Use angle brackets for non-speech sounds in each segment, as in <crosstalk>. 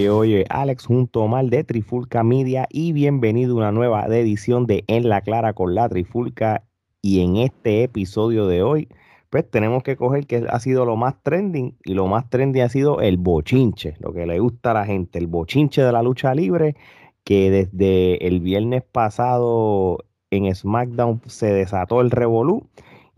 Oye, oye, Alex junto Omar de Trifulca Media y bienvenido a una nueva edición de En la Clara con la Trifulca. Y en este episodio de hoy, pues tenemos que coger que ha sido lo más trending y lo más trending ha sido el bochinche, lo que le gusta a la gente, el bochinche de la lucha libre, que desde el viernes pasado en SmackDown se desató el revolú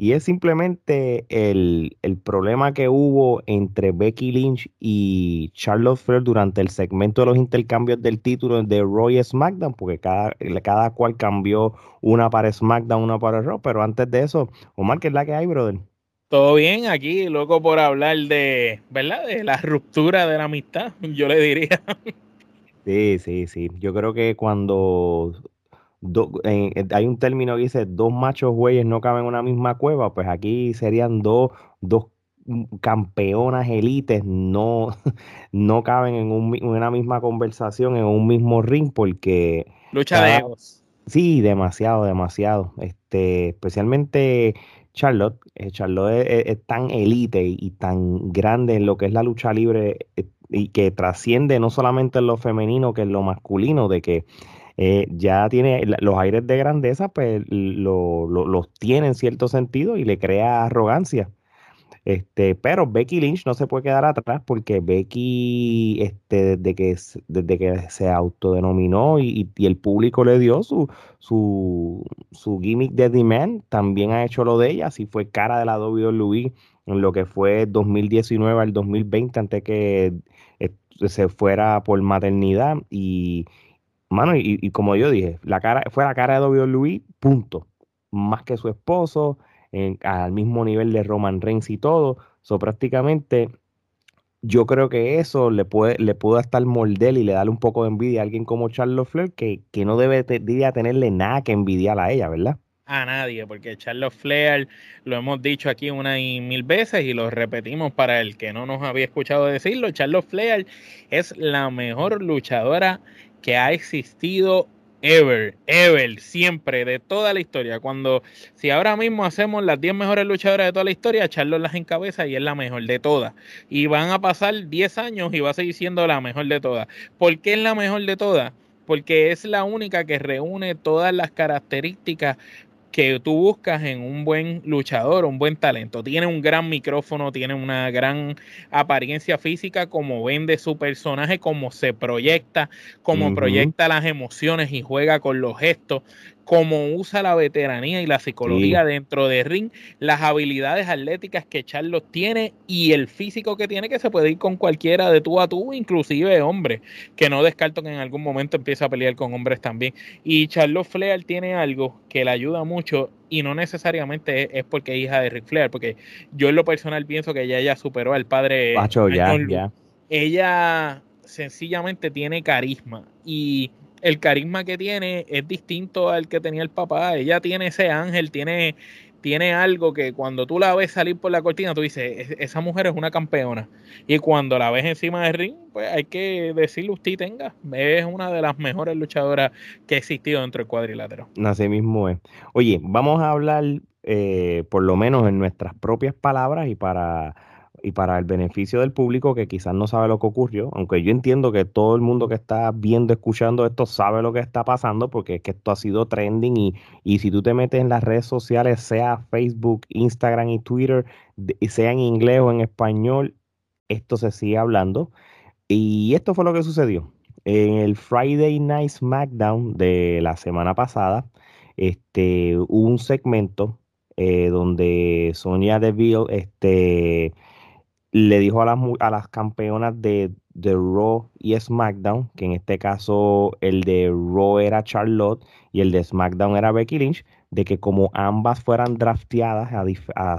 y es simplemente el, problema que hubo entre Becky Lynch y Charlotte Flair durante el segmento de los intercambios del título de Roy SmackDown, porque cada, cada cual cambió una para SmackDown, una para Raw, pero antes de eso, Omar, ¿qué es la que hay, brother? Todo bien aquí, loco por hablar de, ¿verdad? De la ruptura de la amistad, yo le diría. Sí, sí, sí. Yo creo que cuando hay un término que dice dos machos güeyes no caben en una misma cueva, pues aquí serían dos, dos campeonas élites no, <laughs> no caben en, una misma conversación, en un mismo ring, porque... Lucha de egos. Sí, demasiado, demasiado. Este, especialmente Charlotte. Eh, Charlotte es, tan élite y, tan grande en lo que es la lucha libre eh, y que trasciende no solamente en lo femenino que en lo masculino, de que eh, ya tiene los aires de grandeza, pues los tiene en cierto sentido y le crea arrogancia. Este, pero Becky Lynch no se puede quedar atrás porque Becky, este, desde que, desde que se autodenominó y, el público le dio su, su, su gimmick de demand, también ha hecho lo de ella, así fue cara de la WWE en lo que fue 2019 al 2020 antes que eh, se fuera por maternidad y, Mano, y, como yo dije, la cara, fue la cara de WWE, punto. Más que su esposo, al mismo nivel de Roman Reigns y todo. So, prácticamente, yo creo que eso le puede, le puede estar mordel y le darle un poco de envidia a alguien como Charles Flair, que, que no debe tenerle nada que envidiar a ella, ¿verdad? a nadie, porque Charles Flair lo hemos dicho aquí una y mil veces y lo repetimos para el que no nos había escuchado decirlo. Charles Flair es la mejor luchadora que ha existido ever, ever, siempre, de toda la historia. Cuando, si ahora mismo hacemos las 10 mejores luchadoras de toda la historia, Charlotte las encabeza y es la mejor de todas. Y van a pasar 10 años y va a seguir siendo la mejor de todas. ¿Por qué es la mejor de todas? Porque es la única que reúne todas las características que tú buscas en un buen luchador, un buen talento. Tiene un gran micrófono, tiene una gran apariencia física, como vende su personaje, como se proyecta, como proyecta las emociones y juega con los gestos cómo usa la veteranía y la psicología dentro de ring, las habilidades atléticas que Charlos tiene y el físico que tiene que se puede ir con cualquiera de tú a tú, inclusive hombre, que no descarto que en algún momento empiece a pelear con hombres también. Y Charlotte Flair tiene algo que le ayuda mucho y no necesariamente es, porque es hija de Rick Flair, porque yo en lo personal pienso que ella ya superó al padre. Ella sencillamente tiene carisma y el carisma que tiene es distinto al que tenía el papá. Ella tiene ese ángel, tiene, tiene algo que cuando tú la ves salir por la cortina, tú dices, esa mujer es una campeona. Y cuando la ves encima del ring, pues hay que decirle usted tenga. Es una de las mejores luchadoras que ha existido dentro del cuadrilátero. Así mismo es. Oye, vamos a hablar eh, por lo menos en nuestras propias palabras y para y para el beneficio del público que quizás no sabe lo que ocurrió, aunque yo entiendo que todo el mundo que está viendo, escuchando esto sabe lo que está pasando, porque es que esto ha sido trending y, y si tú te metes en las redes sociales, sea Facebook, Instagram y Twitter, sea en inglés o en español, esto se sigue hablando. Y esto fue lo que sucedió. En el Friday Night SmackDown de la semana pasada, este, hubo un segmento eh, donde Sonia Deville este, le dijo a las, a las campeonas de, de, Raw y SmackDown, que en este caso el de Raw era Charlotte y el de SmackDown era Becky Lynch, de que como ambas fueran drafteadas a,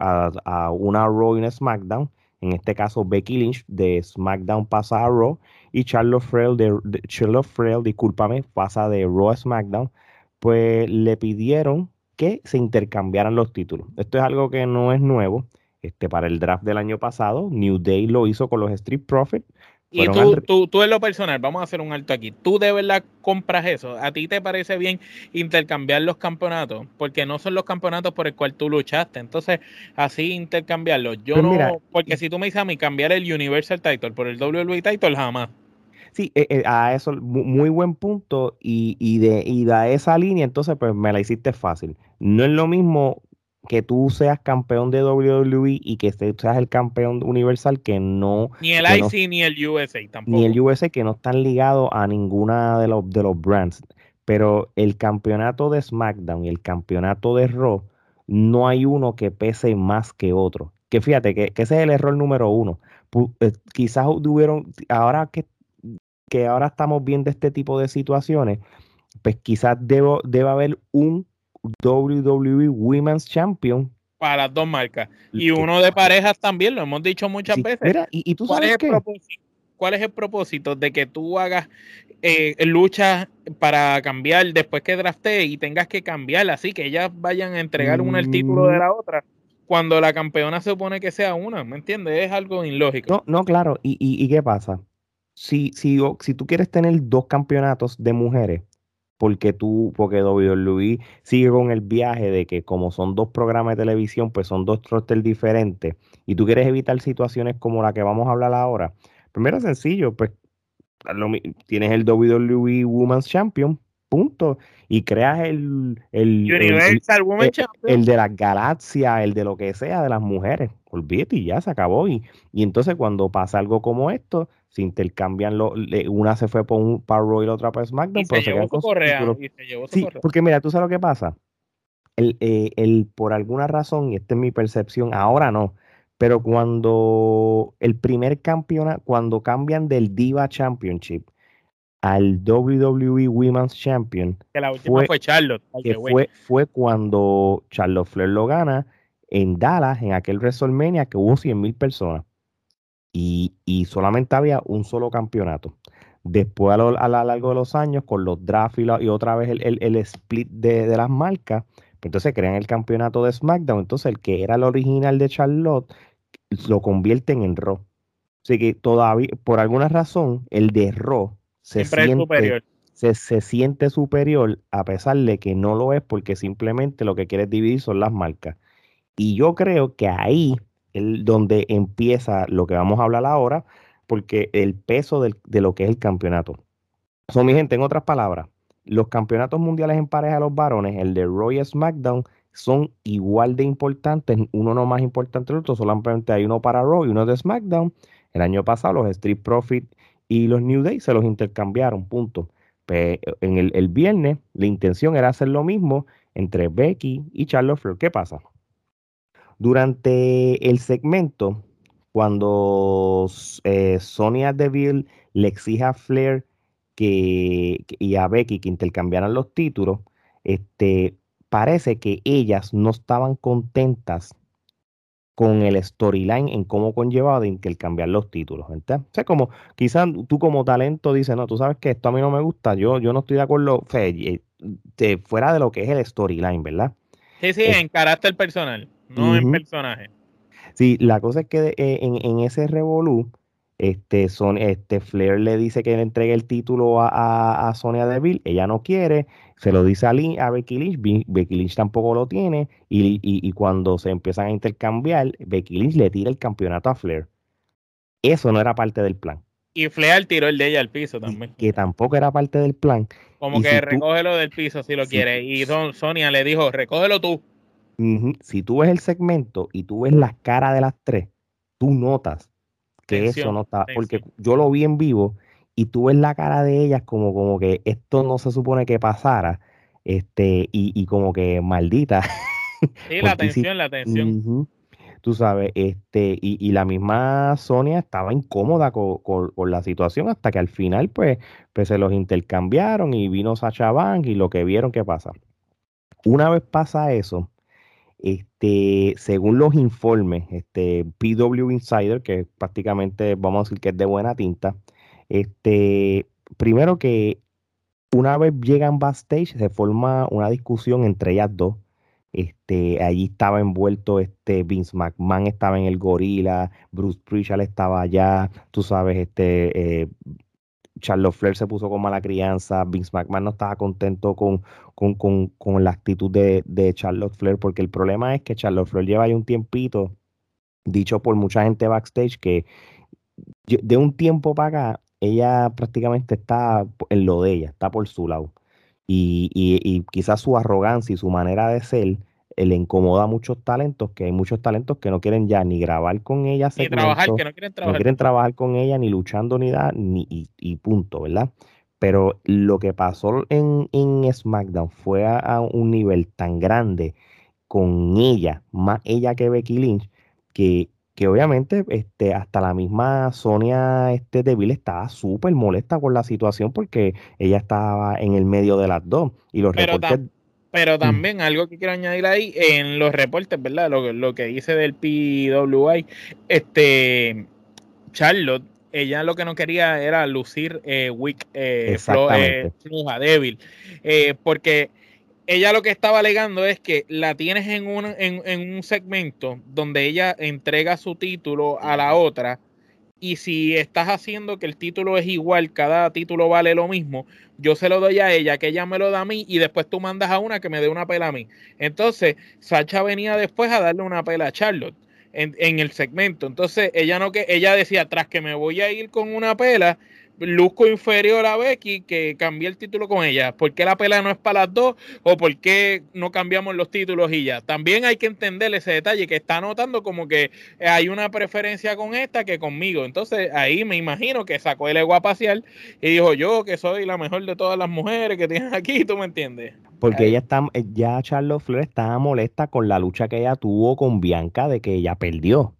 a, a, una Raw y una SmackDown, en este caso Becky Lynch de SmackDown pasa a Raw y Charlotte Frail, de, Charlotte Frail, discúlpame, pasa de Raw a SmackDown, pues le pidieron que se intercambiaran los títulos. Esto es algo que no es nuevo este, para el draft del año pasado. New Day lo hizo con los Street Profits. Y tú, tú, tú, en lo personal, vamos a hacer un alto aquí. ¿Tú de verdad compras eso? ¿A ti te parece bien intercambiar los campeonatos? Porque no son los campeonatos por el cual tú luchaste. Entonces, así intercambiarlos. Yo pues no, porque si tú me dices a mí cambiar el Universal Title por el WWE Title, jamás. Sí, eh, eh, a eso, muy buen punto. Y, y, de, y de esa línea, entonces, pues me la hiciste fácil. No es lo mismo que tú seas campeón de WWE y que seas el campeón universal que no... Ni el IC ni el USA tampoco. Ni el USA que no están ligados a ninguna de los, de los brands. Pero el campeonato de SmackDown y el campeonato de Raw, no hay uno que pese más que otro. Que fíjate que, ese es el error número uno. Eh, quizás tuvieron, ahora que, que ahora estamos viendo este tipo de situaciones, pues quizás debo, debe haber un WWE Women's Champion. Para las dos marcas. Y uno de parejas también, lo hemos dicho muchas veces. y, tú sabes ¿Cuál es el propósito de que tú hagas eh, lucha para cambiar después que drafte y tengas que cambiar así que ellas vayan a entregar una el título de la otra cuando la campeona se supone que sea una, ¿me entiendes? Es algo ilógico. No, no, claro. ¿Y, y, qué pasa? Si, si, si tú quieres tener dos campeonatos de mujeres, porque tú, porque WWE sigue con el viaje de que como son dos programas de televisión, pues son dos rosters diferentes, y tú quieres evitar situaciones como la que vamos a hablar ahora, primero sencillo, pues tienes el WWE Women's Champion, punto, y creas el, el, Universal Women's Champion. el de las galaxias, el de lo que sea, de las mujeres, olvídate y ya se acabó, y, y entonces cuando pasa algo como esto, se intercambian, lo, una se fue por un para Raw y la otra para SmackDown. pero se, llevó su correa, sí, porque mira, tú sabes lo que pasa. El, eh, el, por alguna razón, y esta es mi percepción, ahora no, pero cuando el primer campeonato, cuando cambian del Diva Championship al WWE Women's Champion, que la última fue, Charlotte, que fue, fue cuando Charlotte Flair lo gana en Dallas, en aquel WrestleMania que hubo 100 mil personas y, solamente había un solo campeonato. Después, a lo, largo de los años, con los drafts y, otra vez el, split de, las marcas, pues entonces crean el campeonato de SmackDown. Entonces, el que era el original de Charlotte lo convierten en Raw. Así que todavía, por alguna razón, el de Raw se siente superior. Se, se, siente superior a pesar de que no lo es porque simplemente lo que quiere dividir son las marcas. Y yo creo que ahí donde empieza lo que vamos a hablar ahora, porque el peso de lo que es el campeonato. Son mi gente, en otras palabras, los campeonatos mundiales en pareja de los varones, el de Royal SmackDown, son igual de importantes, uno no más importante que el otro, solamente hay uno para Raw y uno de SmackDown. El año pasado los Street Profit y los New Day se los intercambiaron, punto. en el, el, viernes la intención era hacer lo mismo entre Becky y Charlotte Flair. ¿Qué pasa? Durante el segmento, cuando eh, Sonia Deville le exige a Flair que, y a Becky que intercambiaran los títulos, este, parece que ellas no estaban contentas con el storyline en cómo conllevaba de intercambiar los títulos. O sea, como quizás tú como talento dices, no, tú sabes que esto a mí no me gusta, yo, yo no estoy de acuerdo, fe, eh, fuera de lo que es el storyline, ¿verdad? Sí, sí, en carácter personal no en personaje. Sí, la cosa es que eh, en, ese revolú, este, son, este Flair le dice que le entregue el título a, a, Sonia Deville, ella no quiere, se lo dice a, a Becky Lynch, Becky Lynch tampoco lo tiene, y, cuando se empiezan a intercambiar, Becky Lynch le tira el campeonato a Flair. Eso no era parte del plan. Y Flair tiró el de ella al piso también. Que tampoco era parte del plan. Como que recógelo del piso si lo quiere. Y don Sonia le dijo, recógelo tú. Si tú ves el segmento y tú ves las caras de las tres, tú notas que eso no está, porque yo lo vi en vivo y tú ves la cara de ellas como, como que esto no se supone que pasara, este, y, como que maldita. Sí, <laughs> la tensión, la tensión. tú sabes, este, y, la misma Sonia estaba incómoda con, con, la situación hasta que al final, pues, pues se los intercambiaron y vino Sacha Bank y lo que vieron que pasa. Una vez pasa eso, este, según los informes, este, PW Insider, que prácticamente vamos a decir que es de buena tinta, este, primero que una vez llegan backstage se forma una discusión entre ellas dos. Este, allí estaba envuelto este Vince McMahon, estaba en el gorila, Bruce Prichard estaba allá, tú sabes, este eh, Charlotte Flair se puso con mala crianza, Vince McMahon no estaba contento con, con, la actitud de, Charlotte Flair, porque el problema es que Charlotte Flair lleva ahí un tiempito, dicho por mucha gente backstage, que de un tiempo para acá, ella prácticamente está en lo de ella, está por su lado. Y, y, quizás su arrogancia y su manera de ser le incomoda a muchos talentos, que hay muchos talentos que no quieren ya ni grabar con ella, ni trabajar, que no quieren trabajar. No quieren trabajar con ella, ni luchando, ni nada, ni, y, punto, ¿verdad? Pero lo que pasó en, en SmackDown fue a, un nivel tan grande con ella, más ella que Becky Lynch, que, que obviamente este, hasta la misma Sonia este, Deville estaba súper molesta con la situación porque ella estaba en el medio de las dos. Y los pero, reportes... pero mm. también algo que quiero añadir ahí, en los reportes, ¿verdad? Lo, lo que dice del PWI, este Charlotte ella lo que no quería era lucir eh, weak, eh, eh floja, débil, eh, porque ella lo que estaba alegando es que la tienes en un, en, un segmento donde ella entrega su título a la otra y si estás haciendo que el título es igual, cada título vale lo mismo, yo se lo doy a ella, que ella me lo da a mí y después tú mandas a una que me dé una pela a mí. Entonces, Sacha venía después a darle una pela a Charlotte en, el segmento. Entonces ella no que ella decía, tras que me voy a ir con una pela, luzco inferior a Becky que cambié el título con ella. ¿Por qué la pela no es para las dos? ¿O por qué no cambiamos los títulos y ya? También hay que entender ese detalle que está notando como que hay una preferencia con esta que conmigo. Entonces ahí me imagino que sacó el ego a pasear y dijo yo que soy la mejor de todas las mujeres que tienes aquí, ¿tú me entiendes? Porque ella está, eh, ya Charlotte Flores estaba molesta con la lucha que ella tuvo con Bianca de que ella perdió.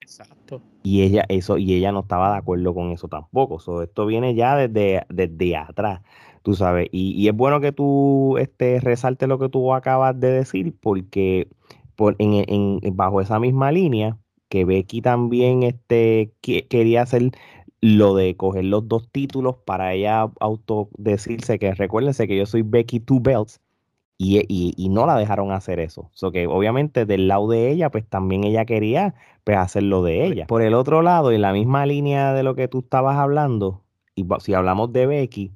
Exacto. Y ella, eso, y ella no estaba de acuerdo con eso tampoco. esto viene ya desde, desde atrás, tú sabes. Y, es bueno que tú este, resaltes lo que tú acabas de decir, porque por, en, bajo esa misma línea, que Becky también este, quería hacer lo de coger los dos títulos para ella autodecirse que recuérdense que yo soy Becky Two Belts y, no la dejaron hacer eso. So que obviamente del lado de ella, pues también ella quería pues, hacer lo de ella. Por el otro lado, en la misma línea de lo que tú estabas hablando, y si hablamos de Becky,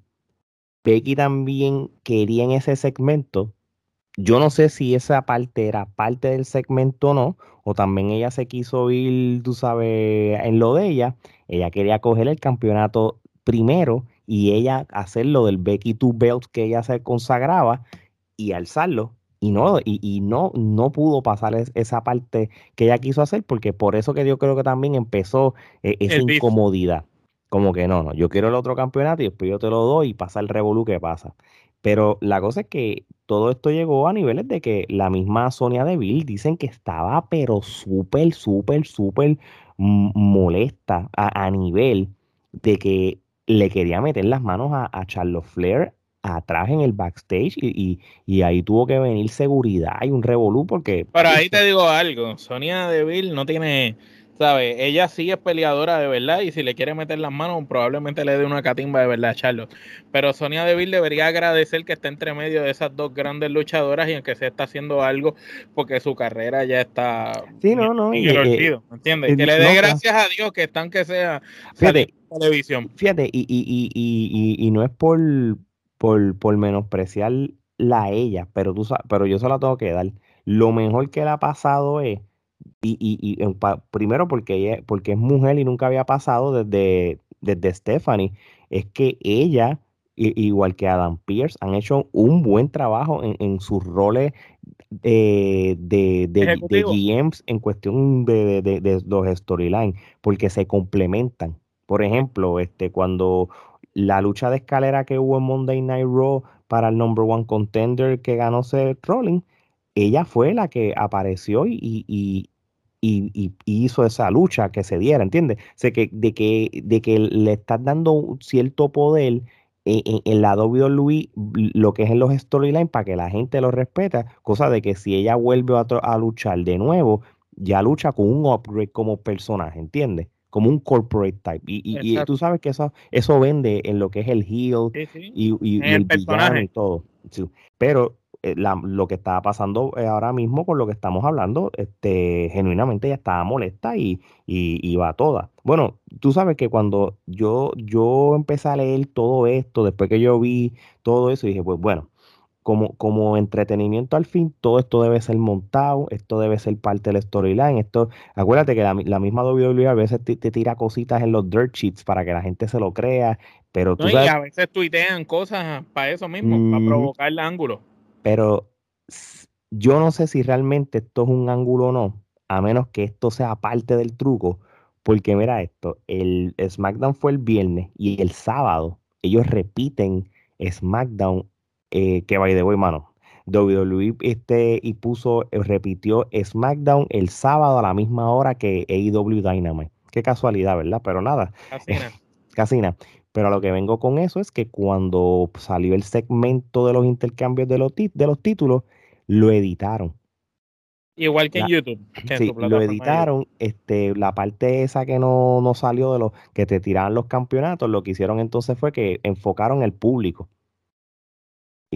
Becky también quería en ese segmento. Yo no sé si esa parte era parte del segmento o no, o también ella se quiso ir, tú sabes, en lo de ella. Ella quería coger el campeonato primero y ella hacer lo del Becky Two Belts que ella se consagraba y alzarlo. Y no, y, no, no pudo pasar esa parte que ella quiso hacer, porque por eso que yo creo que también empezó eh, esa incomodidad. Como que no, no, yo quiero el otro campeonato y después yo te lo doy y pasa el revolú que pasa. Pero la cosa es que todo esto llegó a niveles de que la misma Sonia Deville dicen que estaba pero súper, súper, súper molesta a, nivel de que le quería meter las manos a, a Charlotte Flair atrás en el backstage y, ahí tuvo que venir seguridad y un revolú porque... Pero ahí te digo algo, Sonia Deville no tiene, ¿sabes? Ella sí es peleadora de verdad y si le quiere meter las manos probablemente le dé una catimba de verdad a Charlotte. Pero Sonia Deville debería agradecer que está entre medio de esas dos grandes luchadoras y en que se está haciendo algo porque su carrera ya está... Sí, no, no. Y, eh, ¿entiendes? que le dé gracias a Dios que están que sea... Fíjate, televisión. Fíjate, y, y, y, y no es por, por, por menospreciarla a ella, pero, tú, pero yo se la tengo que dar. Lo mejor que le ha pasado es, y, y, primero porque, ella, porque es mujer y nunca había pasado desde, desde Stephanie, es que ella, igual que Adam Pierce, han hecho un buen trabajo en, sus roles de, de, de, GMs en cuestión de, de los storylines, porque se complementan. Por ejemplo, este, cuando la lucha de escalera que hubo en Monday Night Raw para el number one contender que ganó Seth Rollins, ella fue la que apareció y, y, y, hizo esa lucha que se diera, ¿entiendes? O que, de, que, de que le estás dando cierto poder en, en, la WWE, lo que es en los storylines, para que la gente lo respeta, cosa de que si ella vuelve a, a luchar de nuevo, ya lucha con un upgrade como personaje, ¿entiendes? Como un corporate type. Y, y, tú sabes que eso, eso vende en lo que es el heel y, y, el, villano y todo. Pero eh, lo que estaba pasando eh, ahora mismo con lo que estamos hablando, este, genuinamente ella estaba molesta y, y, iba toda. Bueno, tú sabes que cuando yo, yo empecé a leer todo esto, después que yo vi todo eso, dije, pues bueno, como, como entretenimiento al fin, todo esto debe ser montado, esto debe ser parte del storyline. Esto, acuérdate que la, misma WWE a veces te, tira cositas en los dirt sheets para que la gente se lo crea, pero tú Y a veces tuitean cosas para eso mismo, para provocar el ángulo. Pero yo no sé si realmente esto es un ángulo o no, a menos que esto sea parte del truco, porque mira esto, el SmackDown fue el viernes y el sábado ellos repiten SmackDown eh, que by de way, mano. WWE este, y puso, eh, repitió SmackDown el sábado a la misma hora que AEW Dynamite. Qué casualidad, ¿verdad? Pero nada. Casina. <laughs> Casina. Pero a lo que vengo con eso es que cuando salió el segmento de los intercambios de los, de los títulos, lo editaron. Igual que en YouTube. sí, lo editaron. Este, la parte esa que no, no salió de los que te tiraban los campeonatos, lo que hicieron entonces fue que enfocaron el público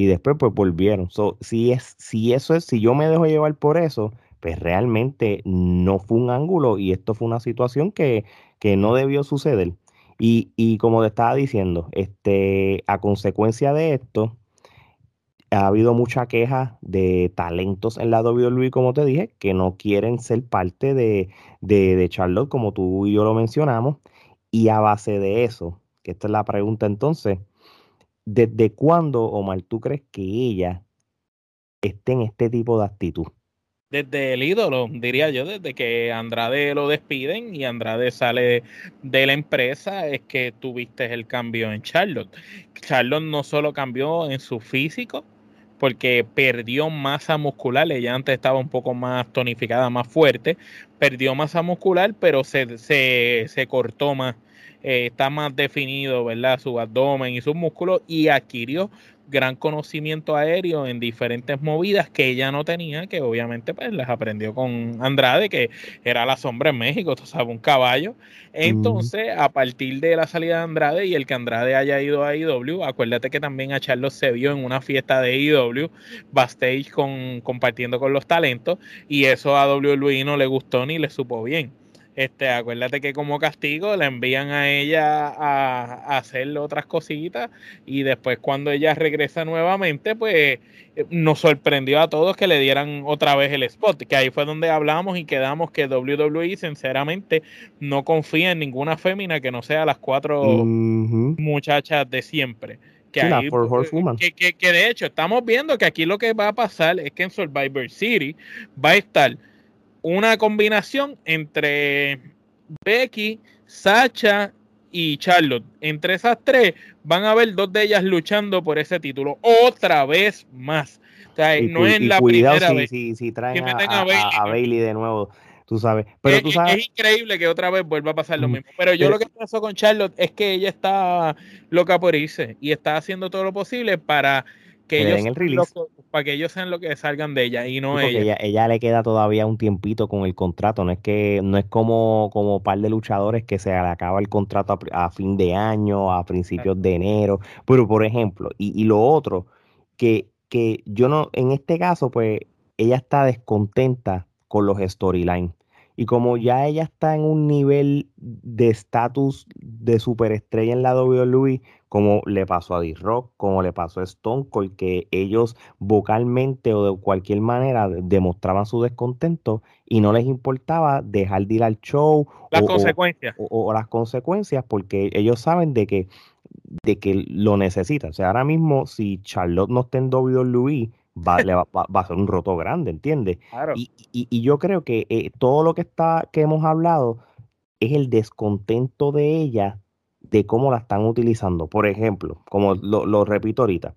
y después pues volvieron. si, es, si eso es, si yo me dejo llevar por eso, pues realmente no fue un ángulo y esto fue una situación que, que no debió suceder. Y, y, como te estaba diciendo, este, a consecuencia de esto, ha habido mucha queja de talentos en la WWE, como te dije, que no quieren ser parte de, de, de Charlotte, como tú y yo lo mencionamos. Y a base de eso, que esta es la pregunta entonces, ¿Desde cuándo, Omar, tú crees que ella esté en este tipo de actitud? Desde el ídolo, diría yo, desde que Andrade lo despiden y Andrade sale de la empresa, es que tuviste el cambio en Charlotte. Charlotte no solo cambió en su físico, porque perdió masa muscular, ella antes estaba un poco más tonificada, más fuerte, perdió masa muscular, pero se, se, se cortó más eh, está más definido, ¿verdad? Su abdomen y sus músculos y adquirió gran conocimiento aéreo en diferentes movidas que ella no tenía, que obviamente pues las aprendió con Andrade, que era la sombra en México, tú sabes, un caballo. Entonces, a partir de la salida de Andrade y el que Andrade haya ido a IW, acuérdate que también a Charlos se vio en una fiesta de IW, backstage con, compartiendo con los talentos, y eso a WWE no le gustó ni le supo bien. Este, acuérdate que como castigo le envían a ella a, hacer otras cositas y después cuando ella regresa nuevamente, pues eh, nos sorprendió a todos que le dieran otra vez el spot, que ahí fue donde hablamos y quedamos que WWE sinceramente no confía en ninguna fémina que no sea las cuatro muchachas de siempre. Que, que, que de hecho estamos viendo que aquí lo que va a pasar es que en Survivor City va a estar una combinación entre Becky, Sacha y Charlotte. Entre esas tres van a haber dos de ellas luchando por ese título otra vez más. O sea, no es la primera vez. Si, si traen a, Bailey, de nuevo, tú sabes. Pero es, tú sabes. Es increíble que otra vez vuelva a pasar lo mismo. Pero yo lo que pasó con Charlotte es que ella está loca por irse y está haciendo todo lo posible para que ellos para que ellos sean lo que salgan de ella y no ella. ella. le queda todavía un tiempito con el contrato, no es que no es como como par de luchadores que se le acaba el contrato a, fin de año, a principios de enero, pero por ejemplo, y, y lo otro que que yo no en este caso pues ella está descontenta con los storylines y como ya ella está en un nivel de estatus de superestrella en la WWE, como le pasó a D-Rock, como le pasó a Stone Cold, que ellos vocalmente o de cualquier manera demostraban su descontento y no les importaba dejar de ir al show. Las consecuencias. O, las consecuencias, porque ellos saben de que, de que lo necesitan. O sea, ahora mismo, si Charlotte no está en WWE, va, le va, a ser un roto grande, ¿entiendes? Y, y, yo creo que eh, todo lo que, está, que hemos hablado es el descontento de ella de cómo la están utilizando. Por ejemplo, como lo, repito ahorita,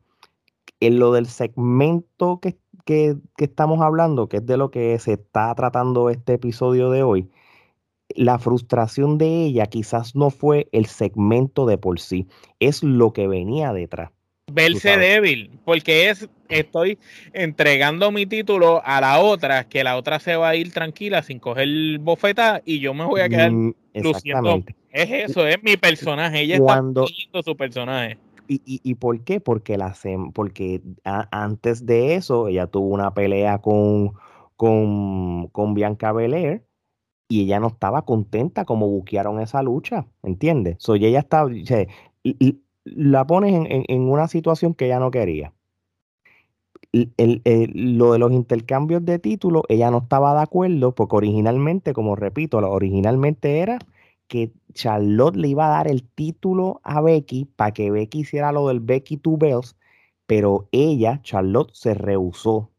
en lo del segmento que, que, estamos hablando, que es de lo que se está tratando este episodio de hoy, la frustración de ella quizás no fue el segmento de por sí, es lo que venía detrás verse débil, porque es estoy entregando mi título a la otra, que la otra se va a ir tranquila sin coger bofeta y yo me voy a quedar mm, luciendo. Es eso, es mi personaje, ella Cuando, está su personaje. ¿Y, y, y por qué? Porque, la, porque antes de eso ella tuvo una pelea con, con, con Bianca Belair y ella no estaba contenta como buquearon esa lucha, ¿entiendes? So, ella estaba, o sea, la pones en, una situación que ella no quería. lo de los intercambios de títulos, ella no estaba de acuerdo porque originalmente, como repito, originalmente era que Charlotte le iba a dar el título a Becky para que Becky hiciera lo del Becky Two Bells, pero ella, Charlotte, se rehusó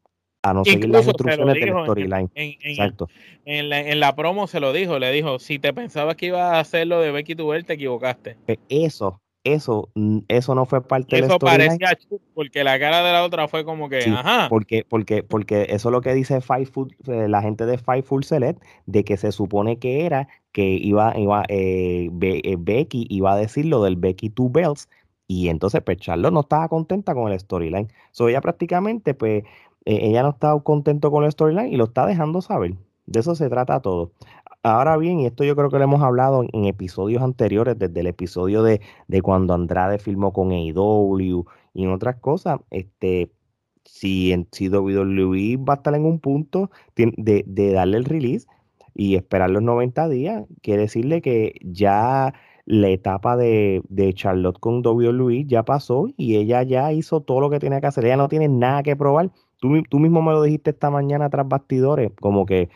a no seguir las instrucciones del storyline. Exacto. En la, en la, promo se lo dijo, le dijo, si te pensabas que iba a hacer lo de Becky Two Bells, te equivocaste. Eso, eso, eso no fue parte del storyline. Eso parecía porque la cara de la otra fue como que, ajá. Porque, porque, porque eso es lo que dice eh, la gente de Full Select, de que se supone que era que iba, iba eh, eh, Becky iba a decir lo del Becky Two Bells, y entonces pues Charlotte no estaba contenta con el storyline. So ella prácticamente, pues, ella no estaba contento con el storyline y lo está dejando saber. De eso se trata todo. Ahora bien, y esto yo creo que lo hemos hablado en, episodios anteriores, desde el episodio de, cuando Andrade filmó con AEW y en otras cosas, este, si, en, si WWE va a estar en un punto de, darle el release y esperar los 90 días, quiere decirle que ya la etapa de, Charlotte con WWE ya pasó y ella ya hizo todo lo que tenía que hacer. Ella no tiene nada que probar. Tú, tú mismo me lo dijiste esta mañana tras bastidores, como que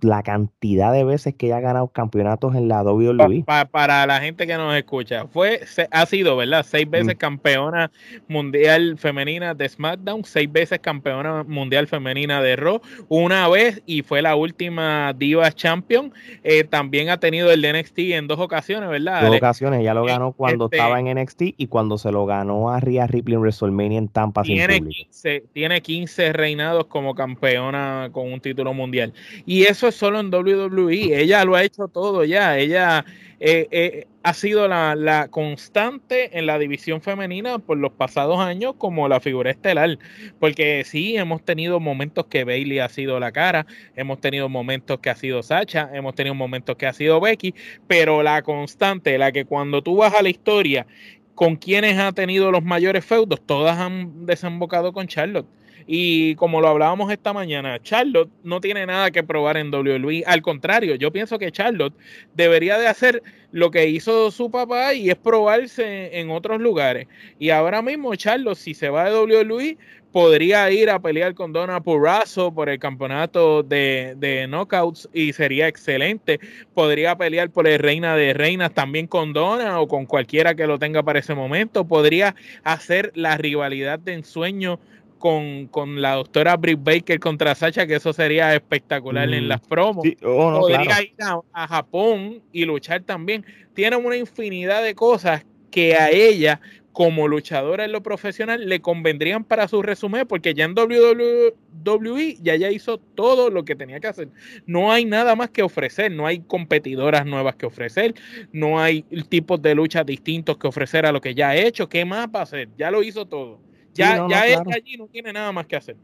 la cantidad de veces que ella ha ganado campeonatos en la WWE. para la gente que nos escucha, fue ha sido, ¿verdad? Seis mm. veces campeona mundial femenina de SmackDown, seis veces campeona mundial femenina de Raw, una vez y fue la última Diva Champion. Eh, también ha tenido el NXT en dos ocasiones, ¿verdad? Dos ocasiones, ella lo ganó eh, cuando este estaba en NXT y cuando se lo ganó a Rhea Ripley en WrestleMania en Tampa. Tiene, 15, tiene 15 reinados como campeona con un título mundial. Y eso es solo en WWE. Ella lo ha hecho todo ya. Ella eh, eh, ha sido la, constante en la división femenina por los pasados años como la figura estelar. Porque sí, hemos tenido momentos que Bailey ha sido la cara, hemos tenido momentos que ha sido Sacha, hemos tenido momentos que ha sido Becky, pero la constante, la que cuando tú vas a la historia con quienes ha tenido los mayores feudos, todas han desembocado con Charlotte. Y como lo hablábamos esta mañana, Charlotte no tiene nada que probar en WWE. Al contrario, yo pienso que Charlotte debería de hacer lo que hizo su papá y es probarse en otros lugares. Y ahora mismo Charlotte, si se va de WWE, podría ir a pelear con Donna Purrazzo por el campeonato de, de, knockouts y sería excelente. Podría pelear por el Reina de Reinas también con Donna o con cualquiera que lo tenga para ese momento. Podría hacer la rivalidad de ensueño con, la doctora Britt Baker contra Sacha, que eso sería espectacular en mm, las promos. Oh, Podría ir a, Japón y luchar también. Tiene una infinidad de cosas que a ella, como luchadora en lo profesional, le convendrían para su resumen, porque ya en WWE ya ya hizo todo lo que tenía que hacer. No hay nada más que ofrecer, no hay competidoras nuevas que ofrecer, no hay tipos de luchas distintos que ofrecer a lo que ya ha hecho. ¿Qué más va a hacer? Ya lo hizo todo. Ya, ya allí no tiene nada más que hacer.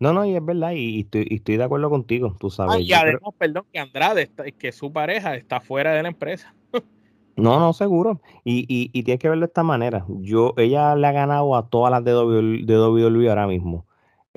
No, no, y es verdad, y, estoy, de acuerdo contigo, tú sabes. y además, perdón, que Andrade, que su pareja está fuera de la empresa. <laughs> No, no, seguro. Y, y, y, tienes que verlo de esta manera. Yo, ella le ha ganado a todas las de WWE ahora mismo.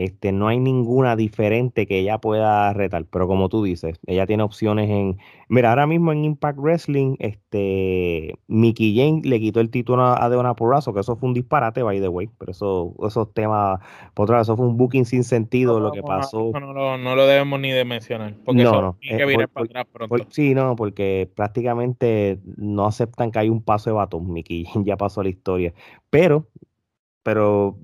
Este, no hay ninguna diferente que ella pueda retar, pero como tú dices, ella tiene opciones en... Mira, ahora mismo en Impact Wrestling, este, Mickey Jane le quitó el título a Deona Porrazo, que eso fue un disparate, by the way, pero eso, esos temas, por otra vez, eso fue un booking sin sentido lo que pasó. No, no, no, lo debemos ni de mencionar, porque no, no, tiene que venir para atrás pronto. sí, no, porque prácticamente no aceptan que hay un paso de batón, Mickey Jane <laughs> ya pasó la historia, pero pero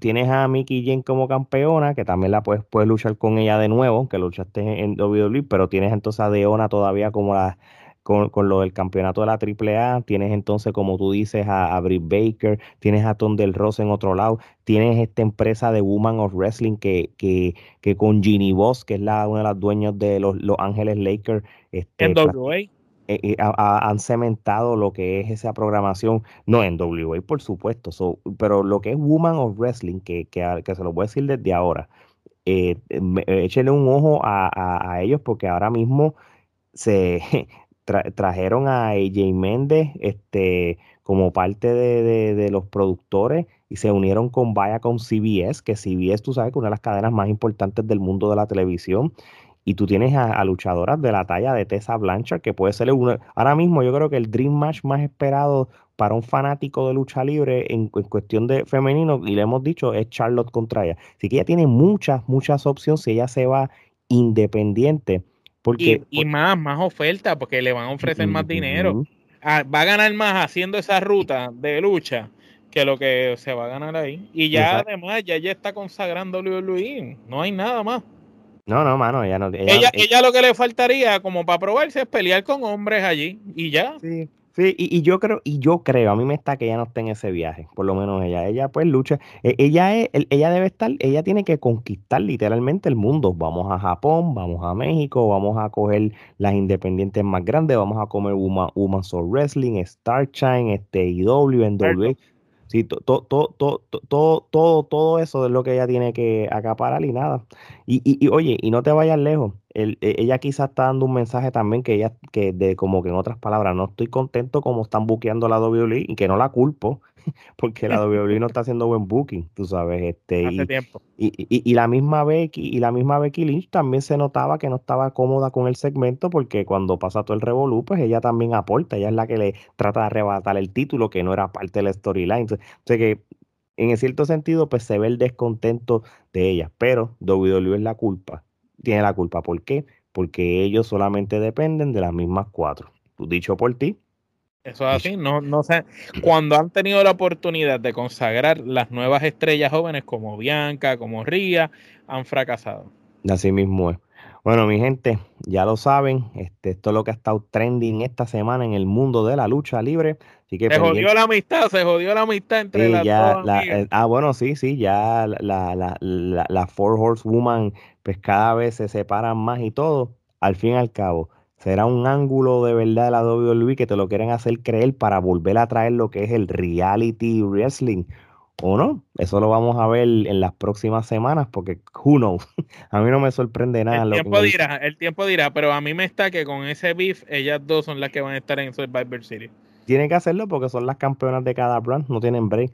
tienes a Mickey Jane como campeona, que también la puedes, puedes luchar con ella de nuevo, que luchaste en WWE, pero tienes entonces a Deona todavía como la, con, lo del campeonato de la AAA, tienes entonces, como tú dices, a, a Britt Baker, tienes a Tom Del Ross en otro lado, tienes esta empresa de Woman of Wrestling que, que, que con Ginny Boss, que es la, una de las dueñas de los, los Ángeles Lakers. Este, en Eh, eh, han cementado lo que es esa programación, no en WA, por supuesto, pero lo que es Woman of Wrestling, que, que, que se lo voy a decir desde ahora, eh, échenle un ojo a, ellos porque ahora mismo se <laughs> trajeron a AJ Méndez este, como parte de, de, los productores y se unieron con Viacom CBS, que CBS tú sabes que una de las cadenas más importantes del mundo de la televisión y tú tienes a, luchadoras de la talla de Tessa Blanchard, que puede ser una. Ahora mismo, yo creo que el Dream Match más esperado para un fanático de lucha libre en, cuestión de femenino, y le hemos dicho, es Charlotte contra ella. Así que ella tiene muchas, muchas opciones si ella se va independiente. Porque, y, más, más oferta, porque le van a ofrecer más dinero. Ah, va a ganar más haciendo esa ruta de lucha que lo que se va a ganar ahí. Y ya además, ya, ya está consagrando WWE. No hay nada más. No, no, mano, ella no. Ella, ella, lo que le faltaría como para probarse es pelear con hombres allí y ya. Sí, sí, y, yo creo, y yo creo, a mí me está que ella no esté en ese viaje, por lo menos ella. Ella pues lucha, e, ella es, ella debe estar, ella tiene que conquistar literalmente el mundo. Vamos a Japón, vamos a México, vamos a coger las independientes más grandes, vamos a comer Woman, Soul Wrestling, Starshine, este IW, NW. Sí, todo, todo, todo, todo, todo, eso es lo que ella tiene que acaparar y nada. Y, y, oye, y no te vayas lejos. E, ella quizás está dando un mensaje también que ella, que de como que en otras palabras, no estoy contento como están buqueando la WWE y que no la culpo, porque la WWE no está haciendo buen booking, tú sabes, este Hace y, tiempo. Y, y, la misma Becky y la misma Becky Lynch también se notaba que no estaba cómoda con el segmento porque cuando pasa todo el revolú, pues ella también aporta, ella es la que le trata de arrebatar el título que no era parte de la storyline. O sea que en cierto sentido pues se ve el descontento de ella, pero WWE es la culpa, tiene la culpa, ¿por qué? Porque ellos solamente dependen de las mismas cuatro. Dicho por ti, eso es así, no, no sé. Cuando han tenido la oportunidad de consagrar las nuevas estrellas jóvenes como Bianca, como Ria, han fracasado. Así mismo es. Bueno, mi gente, ya lo saben, este, esto es lo que ha estado trending esta semana en el mundo de la lucha libre. Así que se jodió la amistad, se jodió la amistad entre las dos. Eh, ah, bueno, sí, sí, ya la, la, la, la Four Horsewoman, pues cada vez se separan más y todo. Al fin y al cabo, será un ángulo de verdad de la WWE que te lo quieren hacer creer para volver a traer lo que es el reality wrestling. ¿O no? Eso lo vamos a ver en las próximas semanas porque who knows? <laughs> a mí no me sorprende nada. El tiempo dirá, el tiempo dirá, pero a mí me está que con ese beef ellas dos son las que van a estar en Survivor City. Tienen que hacerlo porque son las campeonas de cada brand, no tienen break.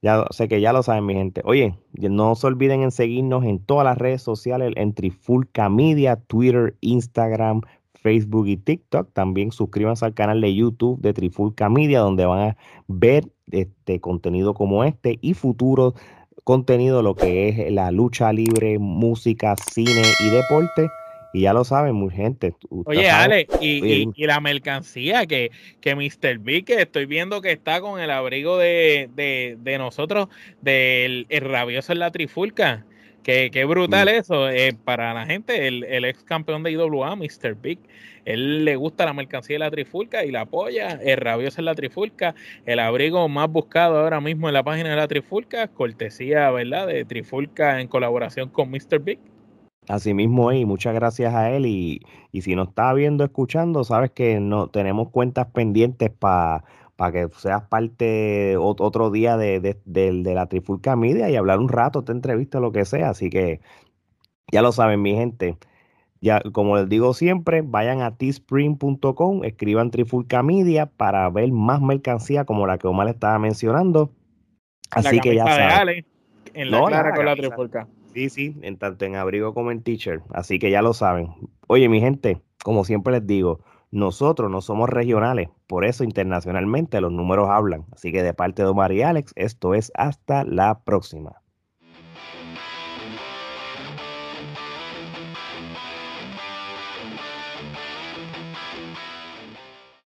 Ya sé que ya lo saben, mi gente. Oye, no se olviden en seguirnos en todas las redes sociales, en Trifulca Media, Twitter, Instagram, Facebook y TikTok. También suscríbanse al canal de YouTube de Trifulca Media, donde van a ver este contenido como este y futuro contenido, lo que es la lucha libre, música, cine y deporte. Y ya lo saben, muy gente. Oye, Ale, y, la mercancía que, que Mr. Big, que estoy viendo que está con el abrigo de, de, nosotros, del rabioso en la trifulca. Qué, brutal eso. Eh, para la gente, el, ex campeón de IWA, Mr. Big, él le gusta la mercancía de la trifulca y la apoya. El rabioso en la trifulca, el abrigo más buscado ahora mismo en la página de la trifulca, cortesía, ¿verdad? De trifulca en colaboración con Mr. Big. Así mismo, y muchas gracias a él. Y, y si nos está viendo, escuchando, sabes que no tenemos cuentas pendientes para para que seas parte otro día de, la Trifulca Media y hablar un rato, te entrevista, lo que sea. Así que ya lo saben, mi gente. Ya, como les digo siempre, vayan a teespring.com, escriban Trifulca Media para ver más mercancía como la que Omar estaba mencionando. Así que ya saben. en la clara con la Trifulca. Sí, sí, en tanto en abrigo como en teacher. Así que ya lo saben. Oye, mi gente, como siempre les digo, nosotros no somos regionales, por eso internacionalmente los números hablan. Así que de parte de Omar y Alex, esto es hasta la próxima.